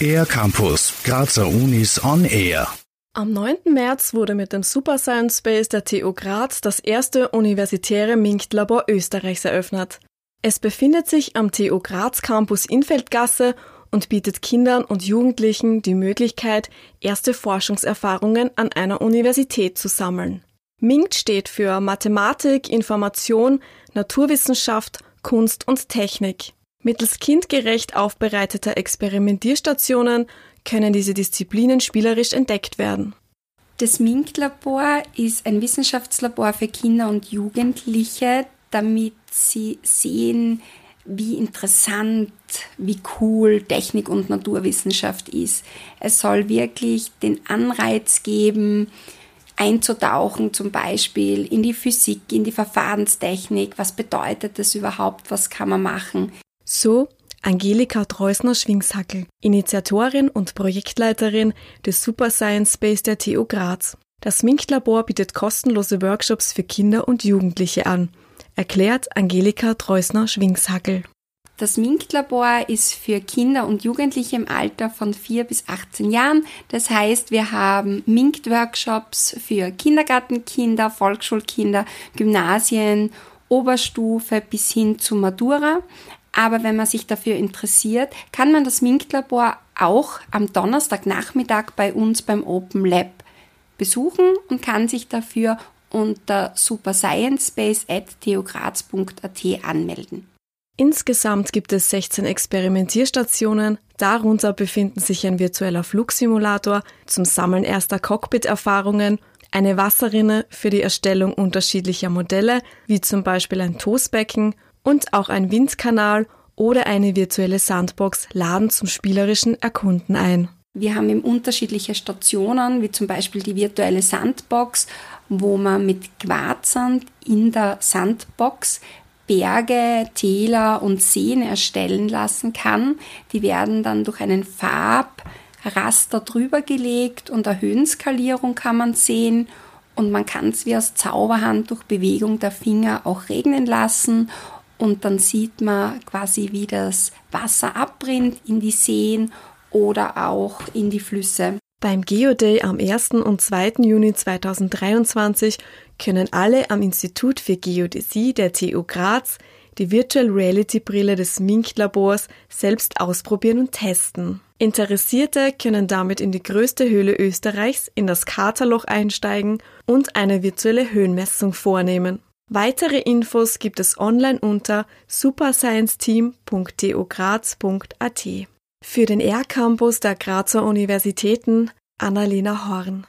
Air Campus, Grazer Unis on Air. Am 9. März wurde mit dem Super Science Space der TU Graz das erste universitäre MINCT-Labor Österreichs eröffnet. Es befindet sich am TU Graz Campus Infeldgasse und bietet Kindern und Jugendlichen die Möglichkeit, erste Forschungserfahrungen an einer Universität zu sammeln. MINCT steht für Mathematik, Information, Naturwissenschaft, Kunst und Technik. Mittels kindgerecht aufbereiteter Experimentierstationen können diese Disziplinen spielerisch entdeckt werden. Das MINC-Labor ist ein Wissenschaftslabor für Kinder und Jugendliche, damit sie sehen, wie interessant, wie cool Technik und Naturwissenschaft ist. Es soll wirklich den Anreiz geben, einzutauchen, zum Beispiel in die Physik, in die Verfahrenstechnik. Was bedeutet das überhaupt? Was kann man machen? So Angelika Treusner-Schwingshackel, Initiatorin und Projektleiterin des Super Science Space der TU Graz. Das MINCT-Labor bietet kostenlose Workshops für Kinder und Jugendliche an, erklärt Angelika Treusner-Schwingshackel. Das MINCT-Labor ist für Kinder und Jugendliche im Alter von 4 bis 18 Jahren. Das heißt, wir haben MINCT-Workshops für Kindergartenkinder, Volksschulkinder, Gymnasien, Oberstufe bis hin zu Matura. Aber wenn man sich dafür interessiert, kann man das MINCT-Labor auch am Donnerstagnachmittag bei uns beim Open Lab besuchen und kann sich dafür unter supersciencespace.theograz.at anmelden. Insgesamt gibt es 16 Experimentierstationen, darunter befinden sich ein virtueller Flugsimulator zum Sammeln erster Cockpit-Erfahrungen, eine Wasserrinne für die Erstellung unterschiedlicher Modelle, wie zum Beispiel ein Toastbecken, und auch ein Windkanal oder eine virtuelle Sandbox laden zum spielerischen Erkunden ein. Wir haben eben unterschiedliche Stationen, wie zum Beispiel die virtuelle Sandbox, wo man mit Quarzsand in der Sandbox Berge, Täler und Seen erstellen lassen kann. Die werden dann durch einen Farbraster drüber gelegt und eine Höhenskalierung kann man sehen und man kann es wie aus Zauberhand durch Bewegung der Finger auch regnen lassen und dann sieht man quasi, wie das Wasser abbrinnt in die Seen oder auch in die Flüsse. Beim Geoday am 1. und 2. Juni 2023 können alle am Institut für Geodäsie der TU Graz die Virtual Reality Brille des MINC-Labors selbst ausprobieren und testen. Interessierte können damit in die größte Höhle Österreichs, in das Katerloch einsteigen und eine virtuelle Höhenmessung vornehmen. Weitere Infos gibt es online unter superscienceteam.tugraz.at. Für den R-Campus der Grazer Universitäten Annalena Horn.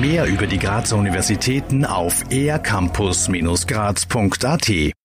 Mehr über die Grazer Universitäten auf ercampus-graz.at